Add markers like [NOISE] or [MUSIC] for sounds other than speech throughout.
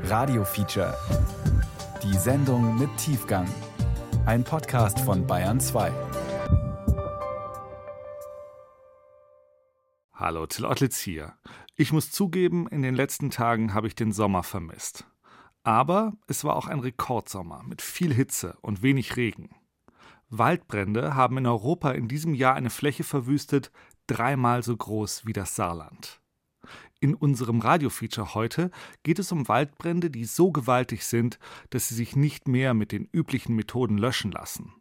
Radio Feature. Die Sendung mit Tiefgang. Ein Podcast von Bayern 2. Hallo, Till Ottlitz hier. Ich muss zugeben, in den letzten Tagen habe ich den Sommer vermisst. Aber es war auch ein Rekordsommer mit viel Hitze und wenig Regen. Waldbrände haben in Europa in diesem Jahr eine Fläche verwüstet, dreimal so groß wie das Saarland. In unserem Radiofeature heute geht es um Waldbrände, die so gewaltig sind, dass sie sich nicht mehr mit den üblichen Methoden löschen lassen.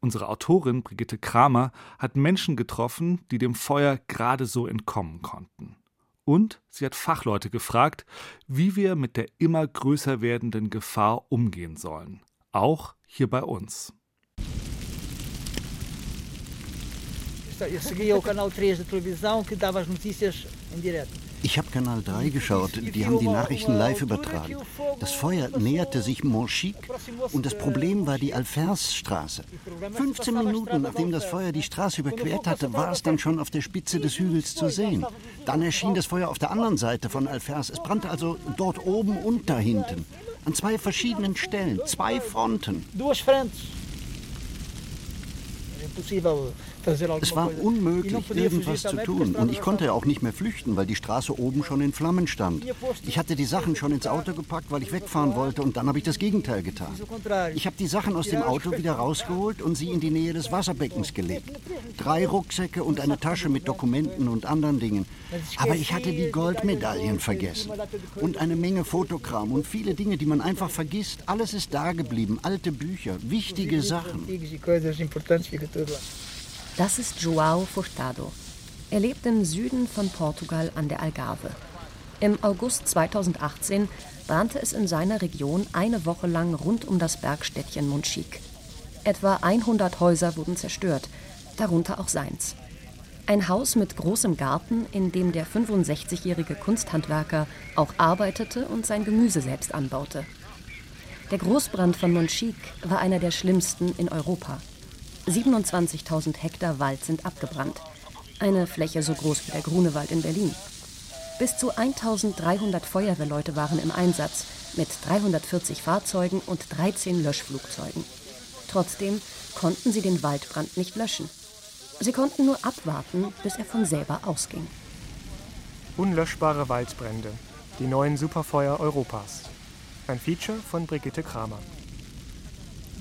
Unsere Autorin Brigitte Kramer hat Menschen getroffen, die dem Feuer gerade so entkommen konnten. Und sie hat Fachleute gefragt, wie wir mit der immer größer werdenden Gefahr umgehen sollen. Auch hier bei uns. Eu seguia o canal 3 da televisão que dava as notícias em direto. Ich habe Kanal 3 geschaut, die haben die Nachrichten live übertragen. Das Feuer näherte sich Montchique und das Problem war die Alfersstraße. 15 Minuten nachdem das Feuer die Straße überquert hatte, war es dann schon auf der Spitze des Hügels zu sehen. Dann erschien das Feuer auf der anderen Seite von Alfers. Es brannte also dort oben und da hinten. An zwei verschiedenen Stellen, zwei Fronten. Duas frentes. Alguma Es war unmöglich, irgendwas zu tun. Und ich konnte ja auch nicht mehr flüchten, weil die Straße oben schon in Flammen stand. Ich hatte die Sachen schon ins Auto gepackt, weil ich wegfahren wollte, und dann habe ich das Gegenteil getan. Ich habe die Sachen aus dem Auto wieder rausgeholt und sie in die Nähe des Wasserbeckens gelegt. Drei Rucksäcke und eine Tasche mit Dokumenten und anderen Dingen. Aber ich hatte die Goldmedaillen vergessen. Und eine Menge Fotokram und viele Dinge, die man einfach vergisst. Alles ist da geblieben. Alte Bücher, wichtige Sachen. Das ist João Furtado. Er lebt im Süden von Portugal an der Algarve. Im August 2018 brannte es in seiner Region eine Woche lang rund um das Bergstädtchen Monchique. Etwa 100 Häuser wurden zerstört, darunter auch seins. Ein Haus mit großem Garten, in dem der 65-jährige Kunsthandwerker auch arbeitete und sein Gemüse selbst anbaute. Der Großbrand von Monchique war einer der schlimmsten in Europa. 27.000 Hektar Wald sind abgebrannt. Eine Fläche so groß wie der Grunewald in Berlin. Bis zu 1300 Feuerwehrleute waren im Einsatz, mit 340 Fahrzeugen und 13 Löschflugzeugen. Trotzdem konnten sie den Waldbrand nicht löschen. Sie konnten nur abwarten, bis er von selber ausging. Unlöschbare Waldbrände. Die neuen Superfeuer Europas. Ein Feature von Brigitte Kramer.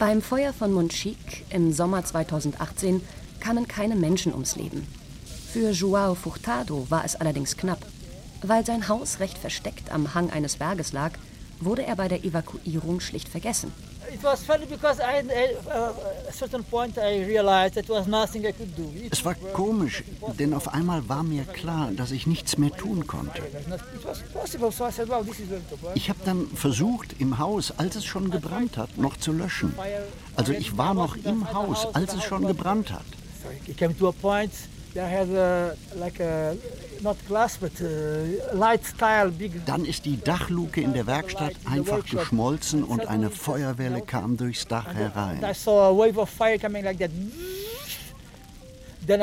Beim Feuer von Monchique im Sommer 2018 kamen keine Menschen ums Leben. Für João Furtado war es allerdings knapp. Weil sein Haus recht versteckt am Hang eines Berges lag, wurde er bei der Evakuierung schlicht vergessen. It was funny because I, I, at a certain point I realized that was nothing I could do. It, Es war komisch, denn auf einmal war mir klar, dass ich nichts mehr tun konnte. was not- it was possible, so I said, well, this is going to work. Ich habe dann versucht, im Haus, als es schon gebrannt hat, noch zu löschen. Also ich war noch im Haus, als es schon gebrannt hat. So it came to a point I had a, like a, big Dann ist die Dachluke in der Werkstatt einfach geschmolzen und eine Feuerwelle kam durchs Dach I herein. saw a wave of fire coming like that. Dann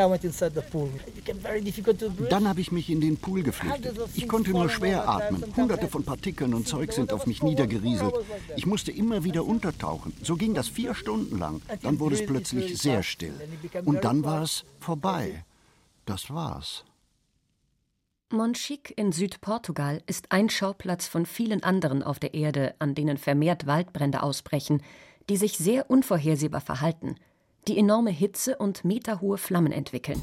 habe ich mich in den Pool geflüchtet. Ich konnte nur schwer atmen. Hunderte von Partikeln und Zeug sind auf mich niedergerieselt. Ich musste immer wieder untertauchen. So ging das vier Stunden lang. Dann wurde es plötzlich sehr still. Und dann war es vorbei. Das war's. Monchique in Südportugal ist ein Schauplatz von vielen anderen auf der Erde, an denen vermehrt Waldbrände ausbrechen, die sich sehr unvorhersehbar verhalten, die enorme Hitze und meterhohe Flammen entwickeln.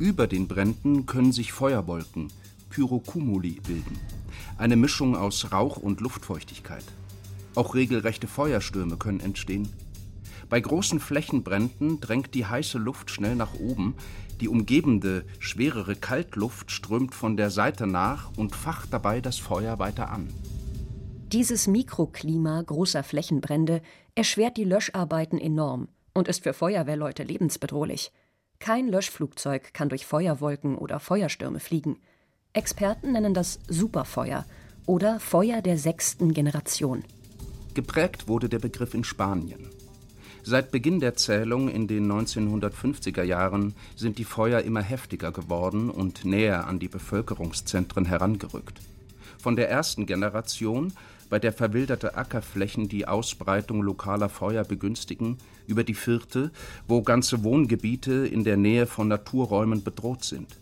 Über den Bränden können sich Feuerwolken, Pyrocumuli, bilden. Eine Mischung aus Rauch und Luftfeuchtigkeit. Auch regelrechte Feuerstürme können entstehen. Bei großen Flächenbränden drängt die heiße Luft schnell nach oben, die umgebende, schwerere Kaltluft strömt von der Seite nach und facht dabei das Feuer weiter an. Dieses Mikroklima großer Flächenbrände erschwert die Löscharbeiten enorm und ist für Feuerwehrleute lebensbedrohlich. Kein Löschflugzeug kann durch Feuerwolken oder Feuerstürme fliegen. Experten nennen das Superfeuer oder Feuer der sechsten Generation. Geprägt wurde der Begriff in Spanien. Seit Beginn der Zählung in den 1950er Jahren sind die Feuer immer heftiger geworden und näher an die Bevölkerungszentren herangerückt. Von der ersten Generation, bei der verwilderte Ackerflächen die Ausbreitung lokaler Feuer begünstigen, über die vierte, wo ganze Wohngebiete in der Nähe von Naturräumen bedroht sind.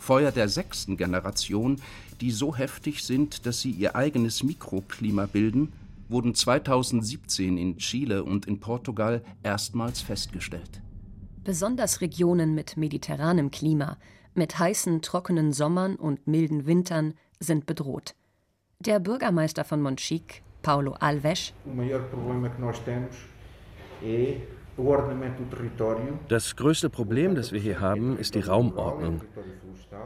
Feuer der sechsten Generation, die so heftig sind, dass sie ihr eigenes Mikroklima bilden, wurden 2017 in Chile und in Portugal erstmals festgestellt. Besonders Regionen mit mediterranem Klima, mit heißen, trockenen Sommern und milden Wintern sind bedroht. Der Bürgermeister von Monchique, Paulo Alves, das größte Problem, das wir hier haben, ist die Raumordnung.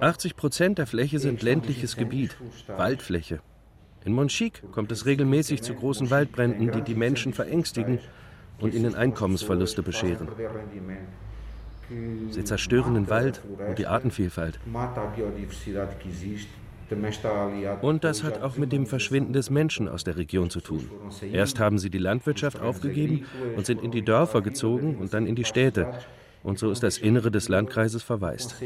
80 Prozent der Fläche sind ländliches Gebiet, Waldfläche. In Monchique kommt es regelmäßig zu großen Waldbränden, die die Menschen verängstigen und ihnen Einkommensverluste bescheren. Sie zerstören den Wald und die Artenvielfalt. Und das hat auch mit dem Verschwinden des Menschen aus der Region zu tun. Erst haben sie die Landwirtschaft aufgegeben und sind in die Dörfer gezogen und dann in die Städte. Und so ist das Innere des Landkreises verwaist.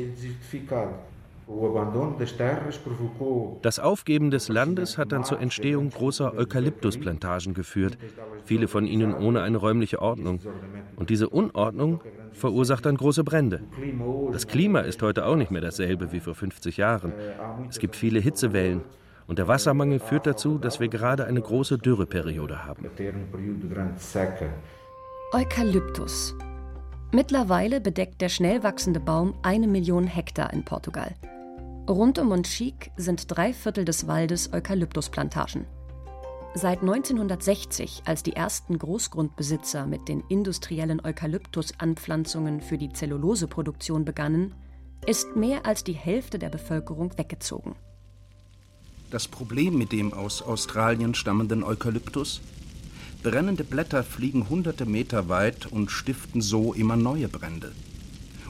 Das Aufgeben des Landes hat dann zur Entstehung großer Eukalyptusplantagen geführt, viele von ihnen ohne eine räumliche Ordnung. Und diese Unordnung verursacht dann große Brände. Das Klima ist heute auch nicht mehr dasselbe wie vor 50 Jahren. Es gibt viele Hitzewellen. Und der Wassermangel führt dazu, dass wir gerade eine große Dürreperiode haben. Eukalyptus. Mittlerweile bedeckt der schnell wachsende Baum eine Million Hektar in Portugal. Rund um Monchique sind drei Viertel des Waldes Eukalyptusplantagen. Seit 1960, als die ersten Großgrundbesitzer mit den industriellen Eukalyptusanpflanzungen für die Zelluloseproduktion begannen, ist mehr als die Hälfte der Bevölkerung weggezogen. Das Problem mit dem aus Australien stammenden Eukalyptus? Brennende Blätter fliegen hunderte Meter weit und stiften so immer neue Brände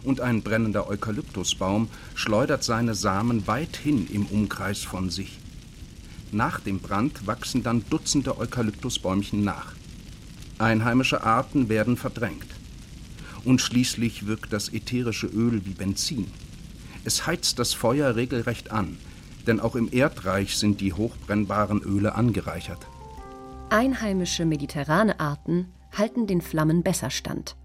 und ein brennender Eukalyptusbaum schleudert seine Samen weithin im Umkreis von sich. Nach dem Brand wachsen dann Dutzende Eukalyptusbäumchen nach. Einheimische Arten werden verdrängt. Und schließlich wirkt das ätherische Öl wie Benzin. Es heizt das Feuer regelrecht an, denn auch im Erdreich sind die hochbrennbaren Öle angereichert. Einheimische mediterrane Arten halten den Flammen besser stand.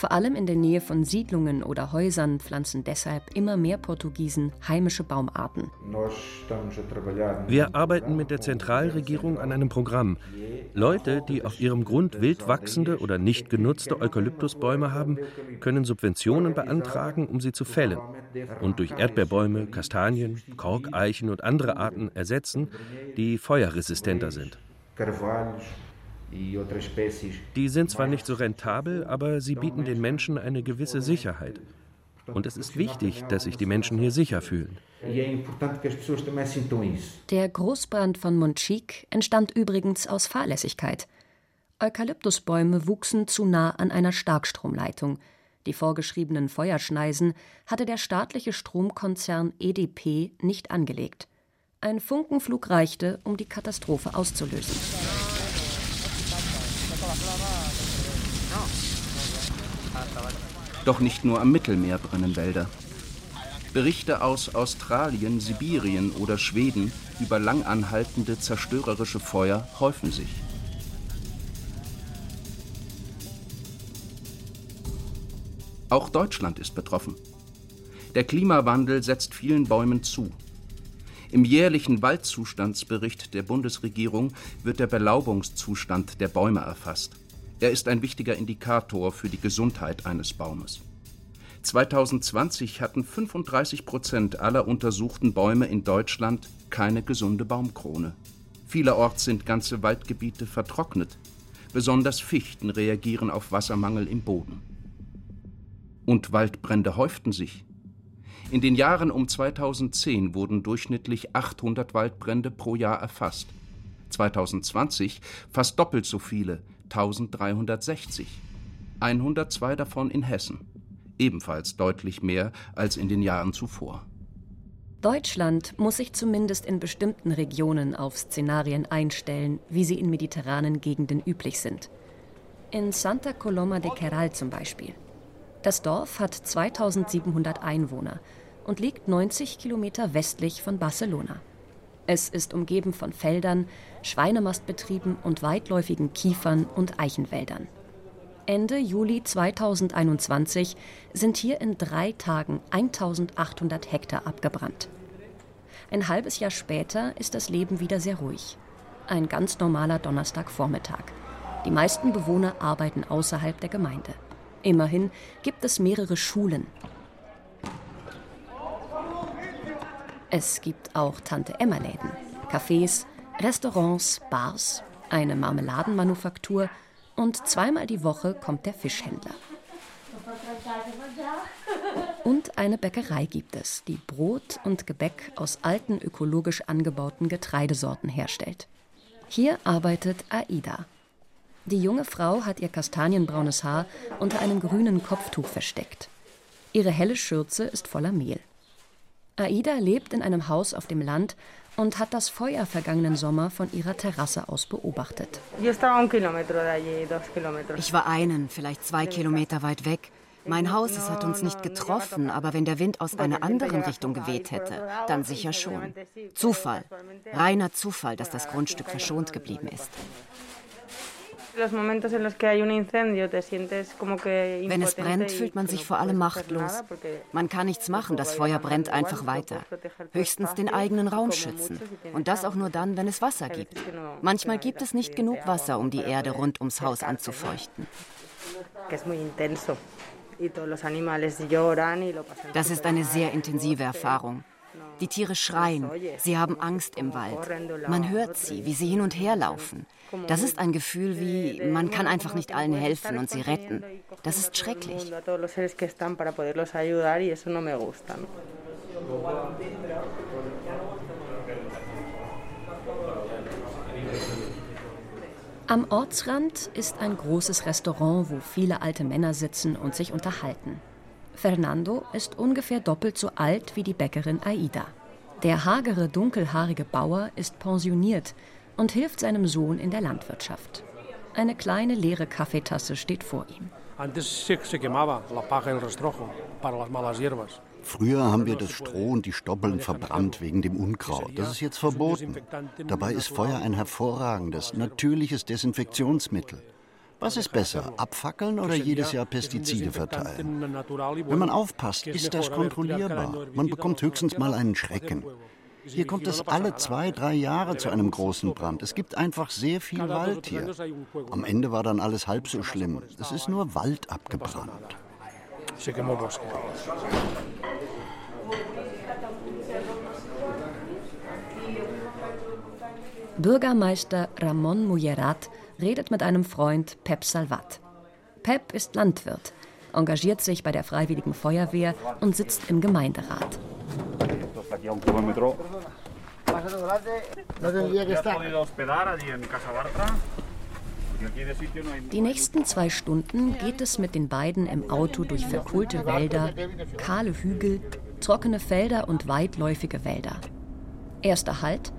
Vor allem in der Nähe von Siedlungen oder Häusern pflanzen deshalb immer mehr Portugiesen heimische Baumarten. Wir arbeiten mit der Zentralregierung an einem Programm. Leute, die auf ihrem Grund wild wachsende oder nicht genutzte Eukalyptusbäume haben, können Subventionen beantragen, um sie zu fällen und durch Erdbeerbäume, Kastanien, Korkeichen und andere Arten ersetzen, die feuerresistenter sind. Die sind zwar nicht so rentabel, aber sie bieten den Menschen eine gewisse Sicherheit. Und es ist wichtig, dass sich die Menschen hier sicher fühlen. Der Großbrand von Monchique entstand übrigens aus Fahrlässigkeit. Eukalyptusbäume wuchsen zu nah an einer Starkstromleitung. Die vorgeschriebenen Feuerschneisen hatte der staatliche Stromkonzern EDP nicht angelegt. Ein Funkenflug reichte, um die Katastrophe auszulösen. Doch nicht nur am Mittelmeer brennen Wälder. Berichte aus Australien, Sibirien oder Schweden über langanhaltende zerstörerische Feuer häufen sich. Auch Deutschland ist betroffen. Der Klimawandel setzt vielen Bäumen zu. Im jährlichen Waldzustandsbericht der Bundesregierung wird der Belaubungszustand der Bäume erfasst. Er ist ein wichtiger Indikator für die Gesundheit eines Baumes. 2020 hatten 35 Prozent aller untersuchten Bäume in Deutschland keine gesunde Baumkrone. Vielerorts sind ganze Waldgebiete vertrocknet. Besonders Fichten reagieren auf Wassermangel im Boden. Und Waldbrände häuften sich. In den Jahren um 2010 wurden durchschnittlich 800 Waldbrände pro Jahr erfasst. 2020 fast doppelt so viele, 1360. 102 davon in Hessen. Ebenfalls deutlich mehr als in den Jahren zuvor. Deutschland muss sich zumindest in bestimmten Regionen auf Szenarien einstellen, wie sie in mediterranen Gegenden üblich sind. In Santa Coloma de Queral zum Beispiel. Das Dorf hat 2700 Einwohner und liegt 90 Kilometer westlich von Barcelona. Es ist umgeben von Feldern, Schweinemastbetrieben und weitläufigen Kiefern und Eichenwäldern. Ende Juli 2021 sind hier in drei Tagen 1800 Hektar abgebrannt. Ein halbes Jahr später ist das Leben wieder sehr ruhig. Ein ganz normaler Donnerstagvormittag. Die meisten Bewohner arbeiten außerhalb der Gemeinde. Immerhin gibt es mehrere Schulen. Es gibt auch Tante-Emma-Läden, Cafés, Restaurants, Bars, eine Marmeladenmanufaktur und zweimal die Woche kommt der Fischhändler. Und eine Bäckerei gibt es, die Brot und Gebäck aus alten ökologisch angebauten Getreidesorten herstellt. Hier arbeitet Aida. Die junge Frau hat ihr kastanienbraunes Haar unter einem grünen Kopftuch versteckt. Ihre helle Schürze ist voller Mehl. Aida lebt in einem Haus auf dem Land und hat das Feuer vergangenen Sommer von ihrer Terrasse aus beobachtet. Ich war einen, vielleicht zwei Kilometer weit weg. Mein Haus, es hat uns nicht getroffen, aber wenn der Wind aus einer anderen Richtung geweht hätte, dann sicher schon. Zufall, reiner Zufall, dass das Grundstück verschont geblieben ist. Wenn es brennt, fühlt man sich vor allem machtlos. Man kann nichts machen, das Feuer brennt einfach weiter. Höchstens den eigenen Raum schützen. Und das auch nur dann, wenn es Wasser gibt. Manchmal gibt es nicht genug Wasser, um die Erde rund ums Haus anzufeuchten. Das ist eine sehr intensive Erfahrung. Die Tiere schreien, sie haben Angst im Wald. Man hört sie, wie sie hin und her laufen. Das ist ein Gefühl wie, man kann einfach nicht allen helfen und sie retten. Das ist schrecklich. Am Ortsrand ist ein großes Restaurant, wo viele alte Männer sitzen und sich unterhalten. Fernando ist ungefähr doppelt so alt wie die Bäckerin Aida. Der hagere, dunkelhaarige Bauer ist pensioniert und hilft seinem Sohn in der Landwirtschaft. Eine kleine leere Kaffeetasse steht vor ihm. Früher haben wir das Stroh und die Stoppeln verbrannt wegen dem Unkraut. Das ist jetzt verboten. Dabei ist Feuer ein hervorragendes, natürliches Desinfektionsmittel. Was ist besser, abfackeln oder jedes Jahr Pestizide verteilen? Wenn man aufpasst, ist das kontrollierbar. Man bekommt höchstens mal einen Schrecken. Hier kommt es alle zwei, drei Jahre zu einem großen Brand. Es gibt einfach sehr viel Wald hier. Am Ende war dann alles halb so schlimm. Es ist nur Wald abgebrannt. Bürgermeister Ramon Mullerat redet mit einem Freund Pep Salvat. Pep ist Landwirt, engagiert sich bei der Freiwilligen Feuerwehr und sitzt im Gemeinderat. Die nächsten zwei Stunden geht es mit den beiden im Auto durch verkohlte Wälder, kahle Hügel, trockene Felder und weitläufige Wälder. Erster Halt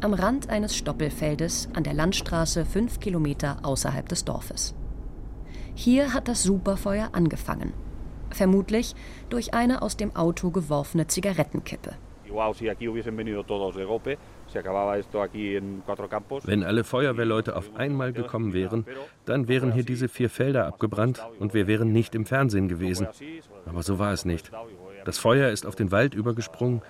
am Rand eines Stoppelfeldes an der Landstraße fünf Kilometer außerhalb des Dorfes. Hier hat das Superfeuer angefangen. Vermutlich durch eine aus dem Auto geworfene Zigarettenkippe. Wenn alle Feuerwehrleute auf einmal gekommen wären, dann wären hier diese vier Felder abgebrannt und wir wären nicht im Fernsehen gewesen. Aber so war es nicht. Das Feuer ist auf den Wald übergesprungen.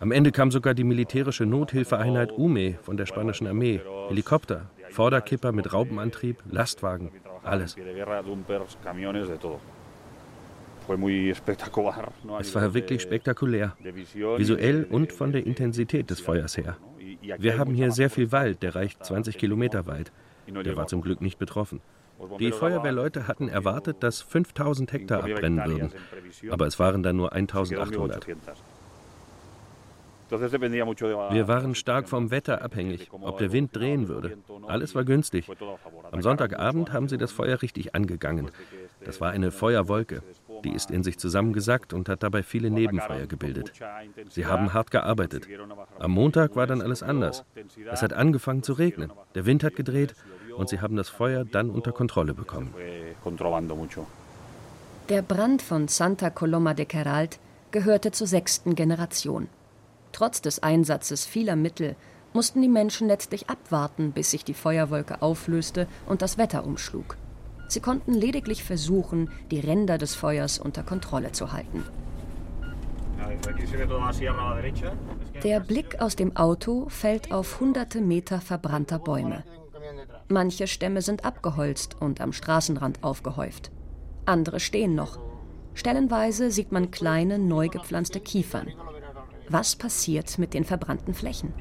Am Ende kam sogar die militärische Nothilfeeinheit UME von der spanischen Armee. Helikopter, Vorderkipper mit Raupenantrieb, Lastwagen, alles. Es war wirklich spektakulär, visuell und von der Intensität des Feuers her. Wir haben hier sehr viel Wald, der reicht 20 Kilometer weit. Der war zum Glück nicht betroffen. Die Feuerwehrleute hatten erwartet, dass 5000 Hektar abbrennen würden, aber es waren dann nur 1800. Wir waren stark vom Wetter abhängig, ob der Wind drehen würde. Alles war günstig. Am Sonntagabend haben sie das Feuer richtig angegangen. Das war eine Feuerwolke. Die ist in sich zusammengesackt und hat dabei viele Nebenfeuer gebildet. Sie haben hart gearbeitet. Am Montag war dann alles anders. Es hat angefangen zu regnen. Der Wind hat gedreht und sie haben das Feuer dann unter Kontrolle bekommen. Der Brand von Santa Coloma de Queralt gehörte zur sechsten Generation. Trotz des Einsatzes vieler Mittel mussten die Menschen letztlich abwarten, bis sich die Feuerwolke auflöste und das Wetter umschlug. Sie konnten lediglich versuchen, die Ränder des Feuers unter Kontrolle zu halten. Der Blick aus dem Auto fällt auf hunderte Meter verbrannter Bäume. Manche Stämme sind abgeholzt und am Straßenrand aufgehäuft. Andere stehen noch. Stellenweise sieht man kleine, neu gepflanzte Kiefern. Was passiert mit den verbrannten Flächen?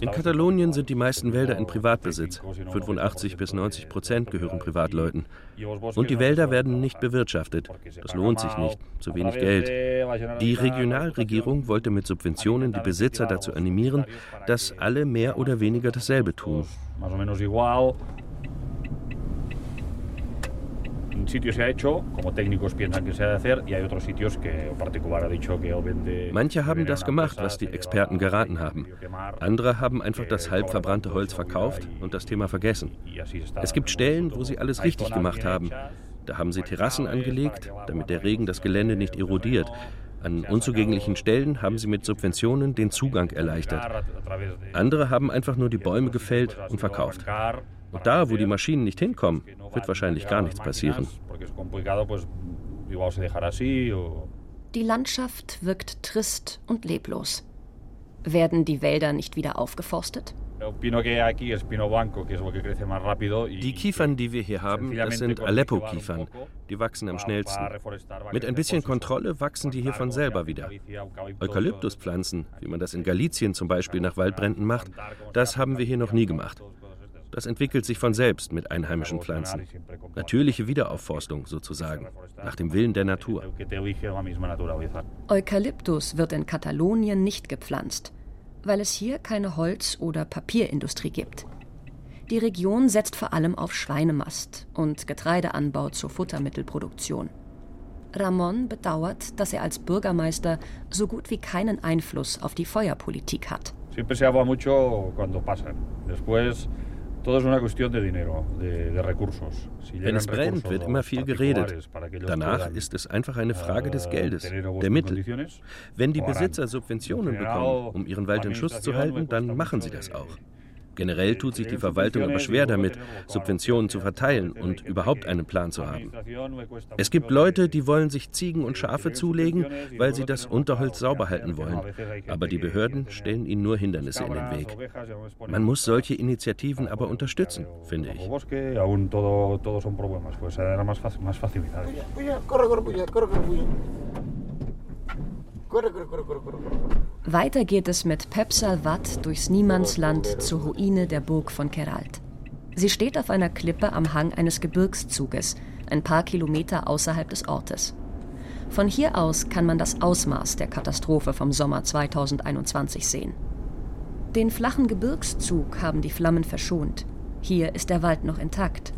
In Katalonien sind die meisten Wälder in Privatbesitz. 85 bis 90 Prozent gehören Privatleuten. Und die Wälder werden nicht bewirtschaftet. Das lohnt sich nicht. Zu wenig Geld. Die Regionalregierung wollte mit Subventionen die Besitzer dazu animieren, dass alle mehr oder weniger dasselbe tun. En sitios se ha hecho, como técnicos piensan que se ha de hacer, y hay otros sitios que un particular ha dicho que vende. Manche haben das gemacht, was die Experten geraten haben. Andere haben einfach das halb verbrannte Holz verkauft und das Thema vergessen. Es gibt Stellen, wo sie alles richtig gemacht haben. Da haben sie Terrassen angelegt, damit der Regen das Gelände nicht erodiert. An unzugänglichen Stellen haben sie mit Subventionen den Zugang erleichtert. Andere haben einfach nur die Bäume gefällt und verkauft. Und da, wo die Maschinen nicht hinkommen, wird wahrscheinlich gar nichts passieren. Die Landschaft wirkt trist und leblos. Werden die Wälder nicht wieder aufgeforstet? Die Kiefern, die wir hier haben, das sind Aleppo-Kiefern. Die wachsen am schnellsten. Mit ein bisschen Kontrolle wachsen die hier von selber wieder. Eukalyptuspflanzen, wie man das in Galizien zum Beispiel nach Waldbränden macht, das haben wir hier noch nie gemacht. Das entwickelt sich von selbst mit einheimischen Pflanzen. Natürliche Wiederaufforstung sozusagen, nach dem Willen der Natur. Eukalyptus wird in Katalonien nicht gepflanzt, weil es hier keine Holz- oder Papierindustrie gibt. Die Region setzt vor allem auf Schweinemast und Getreideanbau zur Futtermittelproduktion. Ramon bedauert, dass er als Bürgermeister so gut wie keinen Einfluss auf die Feuerpolitik hat. Siempre se habla mucho cuando pasan. Después wenn es brennt, wird immer viel geredet. Danach ist es einfach eine Frage des Geldes, der Mittel. Wenn die Besitzer Subventionen bekommen, um ihren Wald in Schuss zu halten, dann machen sie das auch. Generell tut sich die Verwaltung aber schwer damit, Subventionen zu verteilen und überhaupt einen Plan zu haben. Es gibt Leute, die wollen sich Ziegen und Schafe zulegen, weil sie das Unterholz sauber halten wollen. Aber die Behörden stellen ihnen nur Hindernisse in den Weg. Man muss solche Initiativen aber unterstützen, finde ich. Weiter geht es mit Pep Salvat durchs Niemandsland zur Ruine der Burg von Keralt. Sie steht auf einer Klippe am Hang eines Gebirgszuges, ein paar Kilometer außerhalb des Ortes. Von hier aus kann man das Ausmaß der Katastrophe vom Sommer 2021 sehen. Den flachen Gebirgszug haben die Flammen verschont. Hier ist der Wald noch intakt.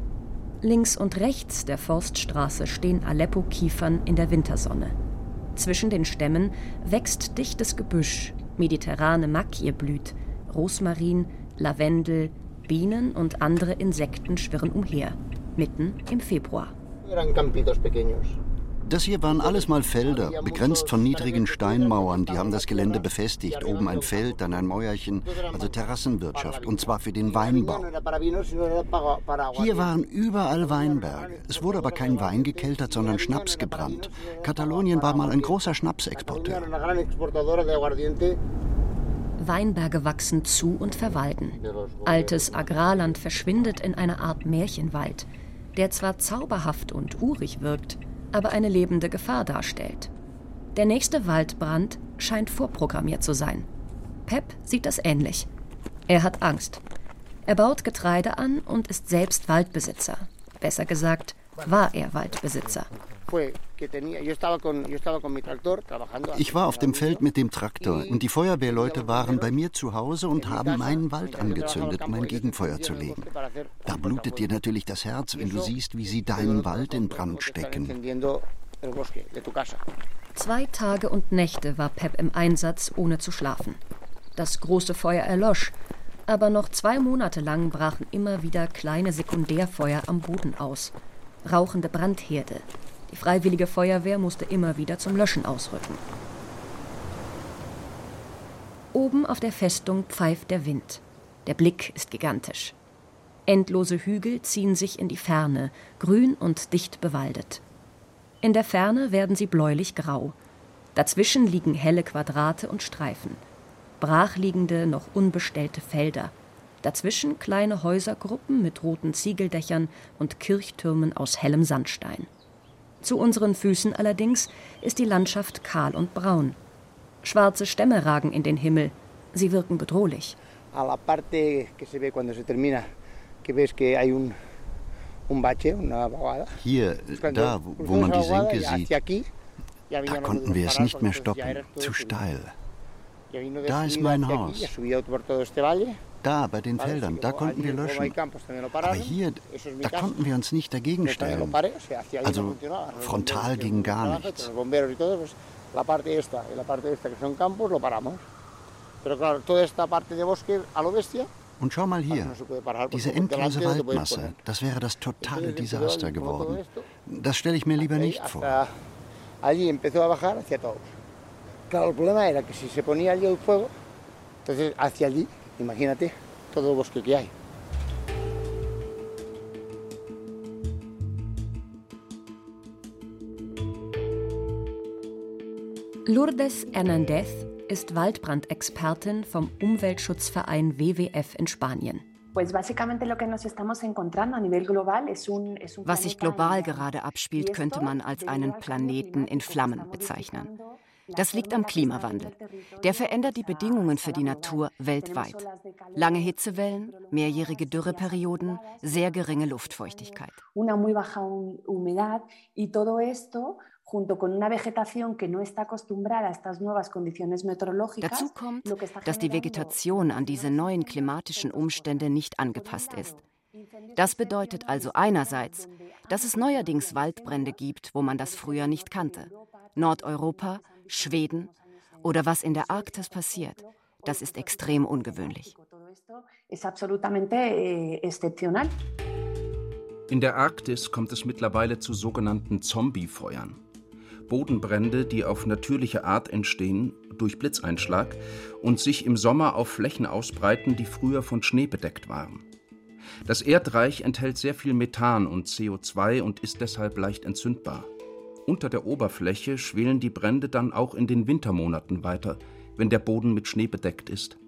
Links und rechts der Forststraße stehen Aleppo-Kiefern in der Wintersonne. Zwischen den Stämmen wächst dichtes Gebüsch, mediterrane Makie blüht, Rosmarin, Lavendel, Bienen und andere Insekten schwirren umher, mitten im Februar. Das hier waren alles mal Felder, begrenzt von niedrigen Steinmauern. Die haben das Gelände befestigt. Oben ein Feld, dann ein Mäuerchen, also Terrassenwirtschaft. Und zwar für den Weinbau. Hier waren überall Weinberge. Es wurde aber kein Wein gekeltert, sondern Schnaps gebrannt. Katalonien war mal ein großer Schnapsexporteur. Weinberge wachsen zu und verwalden. Altes Agrarland verschwindet in einer Art Märchenwald, der zwar zauberhaft und urig wirkt, aber eine lebende Gefahr darstellt. Der nächste Waldbrand scheint vorprogrammiert zu sein. Pep sieht das ähnlich. Er hat Angst. Er baut Getreide an und ist selbst Waldbesitzer. Besser gesagt, war er Waldbesitzer. Ich war auf dem Feld mit dem Traktor und die Feuerwehrleute waren bei mir zu Hause und haben meinen Wald angezündet, um ein Gegenfeuer zu legen. Da blutet dir natürlich das Herz, wenn du siehst, wie sie deinen Wald in Brand stecken. Zwei Tage und Nächte war Pep im Einsatz, ohne zu schlafen. Das große Feuer erlosch, aber noch zwei Monate lang brachen immer wieder kleine Sekundärfeuer am Boden aus. Rauchende Brandherde, die Freiwillige Feuerwehr musste immer wieder zum Löschen ausrücken. Oben auf der Festung pfeift der Wind. Der Blick ist gigantisch. Endlose Hügel ziehen sich in die Ferne, grün und dicht bewaldet. In der Ferne werden sie bläulich-grau. Dazwischen liegen helle Quadrate und Streifen. Brachliegende, noch unbestellte Felder. Dazwischen kleine Häusergruppen mit roten Ziegeldächern und Kirchtürmen aus hellem Sandstein. Zu unseren Füßen allerdings ist die Landschaft kahl und braun. Schwarze Stämme ragen in den Himmel. Sie wirken bedrohlich. Hier, da, wo man die Senke sieht, da konnten wir es nicht mehr stoppen. Zu steil. Da ist mein Haus. Da, bei den Feldern, da konnten wir löschen. Aber hier, da konnten wir uns nicht dagegen stellen. Also frontal ging gar nichts. Und schau mal hier, diese endlose Waldmasse, das wäre das totale Desaster geworden. Das stelle ich mir lieber nicht vor. Claro, el problema era que si se ponía allí el fuego, entonces hacia allí, imagínate, todo el bosque que hay. Lourdes Hernández ist Waldbrandexpertin vom Umweltschutzverein WWF in Spanien. Was sich global gerade abspielt, könnte man als einen Planeten in Flammen bezeichnen. Das liegt am Klimawandel. Der verändert die Bedingungen für die Natur weltweit. Lange Hitzewellen, mehrjährige Dürreperioden, sehr geringe Luftfeuchtigkeit. Dazu kommt, dass die Vegetation an diese neuen klimatischen Umstände nicht angepasst ist. Das bedeutet also einerseits, dass es neuerdings Waldbrände gibt, wo man das früher nicht kannte. Nordeuropa, Schweden oder was in der Arktis passiert. Das ist extrem ungewöhnlich. Eh, in der Arktis kommt es mittlerweile zu sogenannten Zombiefeuern. Bodenbrände, die auf natürliche Art entstehen, durch Blitzeinschlag und sich im Sommer auf Flächen ausbreiten, die früher von Schnee bedeckt waren. Das Erdreich enthält sehr viel Methan und CO2 und ist deshalb leicht entzündbar. Unter der Oberfläche schwelen die Brände dann auch in den Wintermonaten weiter, wenn der Boden mit Schnee bedeckt ist.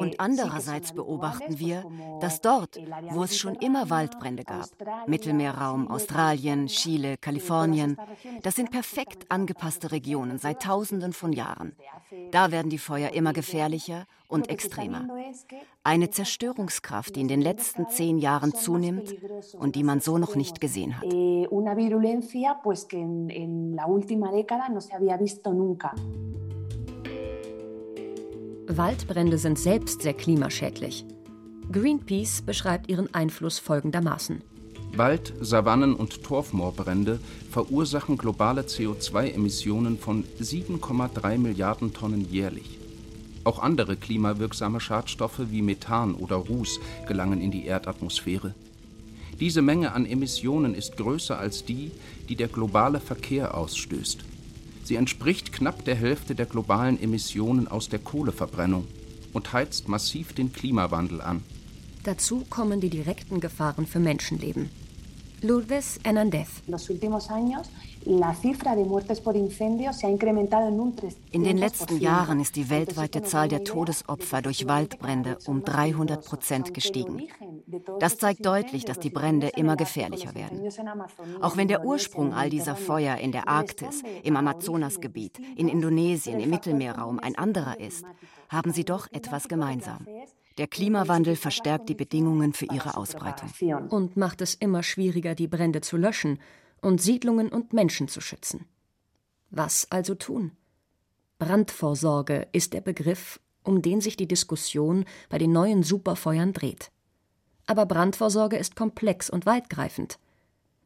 Und andererseits beobachten wir, dass dort, wo es schon immer Waldbrände gab, Mittelmeerraum, Australien, Chile, Kalifornien, das sind perfekt angepasste Regionen seit Tausenden von Jahren. Da werden die Feuer immer gefährlicher und extremer. Eine Zerstörungskraft, die in den letzten zehn Jahren zunimmt und die man so noch nicht gesehen hat. Eh, Waldbrände sind selbst sehr klimaschädlich. Greenpeace beschreibt ihren Einfluss folgendermaßen. Wald-, Savannen- und Torfmoorbrände verursachen globale CO2-Emissionen von 7,3 Milliarden Tonnen jährlich. Auch andere klimawirksame Schadstoffe wie Methan oder Ruß gelangen in die Erdatmosphäre. Diese Menge an Emissionen ist größer als die, die der globale Verkehr ausstößt. Sie entspricht knapp der Hälfte der globalen Emissionen aus der Kohleverbrennung und heizt massiv den Klimawandel an. Dazu kommen die direkten Gefahren für Menschenleben. Lourdes Hernández. In den letzten Jahren ist die weltweite Zahl der Todesopfer durch Waldbrände um 300 Prozent gestiegen. Das zeigt deutlich, dass die Brände immer gefährlicher werden. Auch wenn der Ursprung all dieser Feuer in der Arktis, im Amazonasgebiet, in Indonesien, im Mittelmeerraum ein anderer ist, haben sie doch etwas gemeinsam. Der Klimawandel verstärkt die Bedingungen für ihre Ausbreitung. Und macht es immer schwieriger, die Brände zu löschen und Siedlungen und Menschen zu schützen. Was also tun? Brandvorsorge ist der Begriff, um den sich die Diskussion bei den neuen Superfeuern dreht. Aber Brandvorsorge ist komplex und weitgreifend.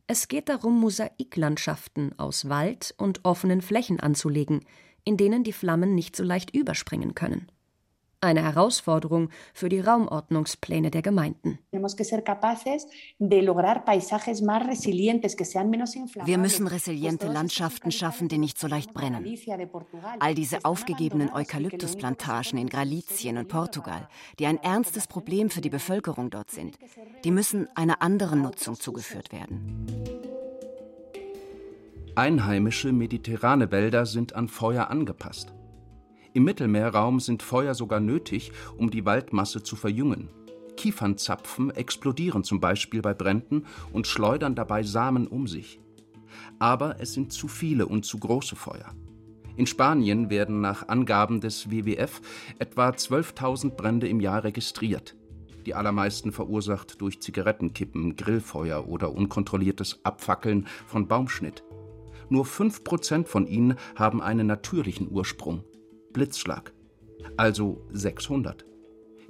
Es geht darum, Mosaiklandschaften aus Wald und offenen Flächen anzulegen, in denen die Flammen nicht so leicht überspringen können. Eine Herausforderung für die Raumordnungspläne der Gemeinden. Wir müssen resiliente Landschaften schaffen, die nicht so leicht brennen. All diese aufgegebenen Eukalyptusplantagen in Galizien und Portugal, die ein ernstes Problem für die Bevölkerung dort sind, die müssen einer anderen Nutzung zugeführt werden. Einheimische mediterrane Wälder sind an Feuer angepasst. Im Mittelmeerraum sind Feuer sogar nötig, um die Waldmasse zu verjüngen. Kiefernzapfen explodieren zum Beispiel bei Bränden und schleudern dabei Samen um sich. Aber es sind zu viele und zu große Feuer. In Spanien werden nach Angaben des WWF etwa 12.000 Brände im Jahr registriert. Die allermeisten verursacht durch Zigarettenkippen, Grillfeuer oder unkontrolliertes Abfackeln von Baumschnitt. Nur 5% von ihnen haben einen natürlichen Ursprung. Blitzschlag. Also 600.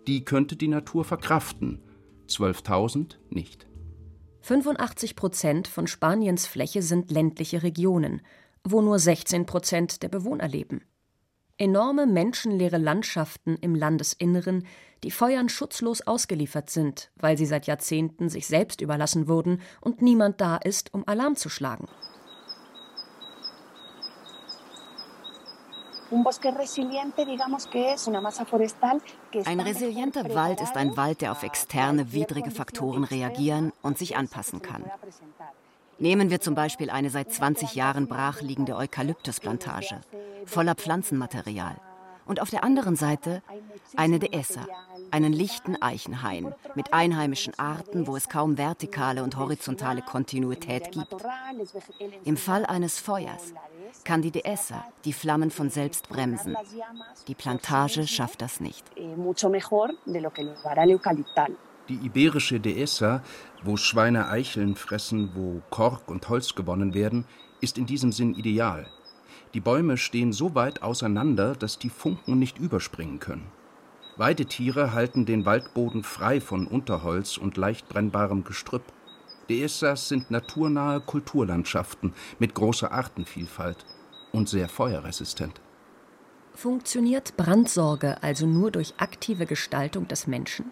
Die könnte die Natur verkraften, 12.000 nicht. 85 Prozent von Spaniens Fläche sind ländliche Regionen, wo nur 16 Prozent der Bewohner leben. Enorme menschenleere Landschaften im Landesinneren, die Feuern schutzlos ausgeliefert sind, weil sie seit Jahrzehnten sich selbst überlassen wurden und niemand da ist, um Alarm zu schlagen. Ein resilienter Wald ist ein Wald, der auf externe, widrige Faktoren reagieren und sich anpassen kann. Nehmen wir zum Beispiel eine seit 20 Jahren brachliegende Eukalyptusplantage, voller Pflanzenmaterial. Und auf der anderen Seite eine Dehesa, einen lichten Eichenhain mit einheimischen Arten, wo es kaum vertikale und horizontale Kontinuität gibt. Im Fall eines Feuers kann die Dehesa die Flammen von selbst bremsen. Die Plantage schafft das nicht. Die iberische Dehesa, wo Schweine Eicheln fressen, wo Kork und Holz gewonnen werden, ist in diesem Sinn ideal. Die Bäume stehen so weit auseinander, dass die Funken nicht überspringen können. Weidetiere halten den Waldboden frei von Unterholz und leicht brennbarem Gestrüpp. Dehesas sind naturnahe Kulturlandschaften mit großer Artenvielfalt und sehr feuerresistent. Funktioniert Brandsorge also nur durch aktive Gestaltung des Menschen?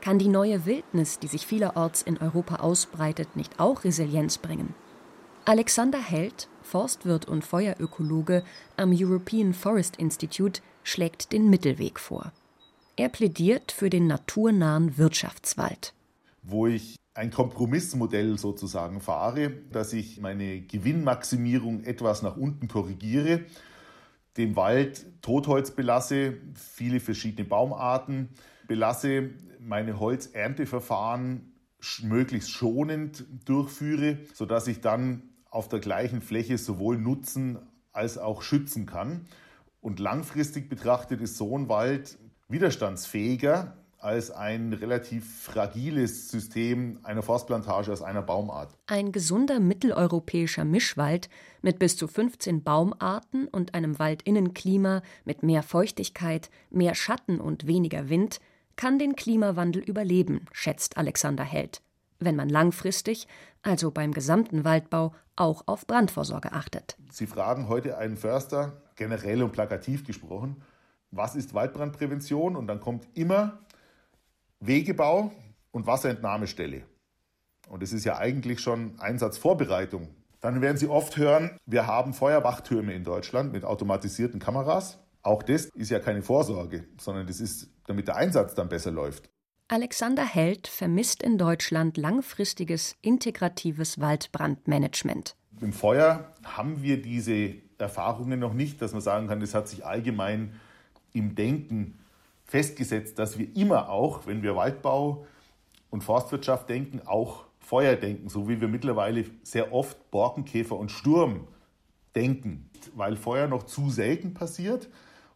Kann die neue Wildnis, die sich vielerorts in Europa ausbreitet, nicht auch Resilienz bringen? Alexander Held, Forstwirt und Feuerökologe am European Forest Institute, schlägt den Mittelweg vor. Er plädiert für den naturnahen Wirtschaftswald. Wo ich ein Kompromissmodell sozusagen fahre, dass ich meine Gewinnmaximierung etwas nach unten korrigiere, den Wald Totholz belasse, viele verschiedene Baumarten belasse, meine Holzernteverfahren möglichst schonend durchführe, sodass ich dann auf der gleichen Fläche sowohl nutzen als auch schützen kann. Und langfristig betrachtet ist so ein Wald widerstandsfähiger als ein relativ fragiles System einer Forstplantage aus einer Baumart. Ein gesunder mitteleuropäischer Mischwald mit bis zu 15 Baumarten und einem Waldinnenklima mit mehr Feuchtigkeit, mehr Schatten und weniger Wind kann den Klimawandel überleben, schätzt Alexander Held, wenn man langfristig, also beim gesamten Waldbau, auch auf Brandvorsorge achtet. Sie fragen heute einen Förster, generell und plakativ gesprochen, was ist Waldbrandprävention? Und dann kommt immer Wegebau und Wasserentnahmestelle. Und es ist ja eigentlich schon Einsatzvorbereitung. Dann werden Sie oft hören, wir haben Feuerwachtürme in Deutschland mit automatisierten Kameras. Auch das ist ja keine Vorsorge, sondern das ist, damit der Einsatz dann besser läuft. Alexander Held vermisst in Deutschland langfristiges, integratives Waldbrandmanagement. Im Feuer haben wir diese Erfahrungen noch nicht, dass man sagen kann, das hat sich allgemein im Denken festgesetzt, dass wir immer auch, wenn wir Waldbau und Forstwirtschaft denken, auch Feuer denken, so wie wir mittlerweile sehr oft Borkenkäfer und Sturm denken, weil Feuer noch zu selten passiert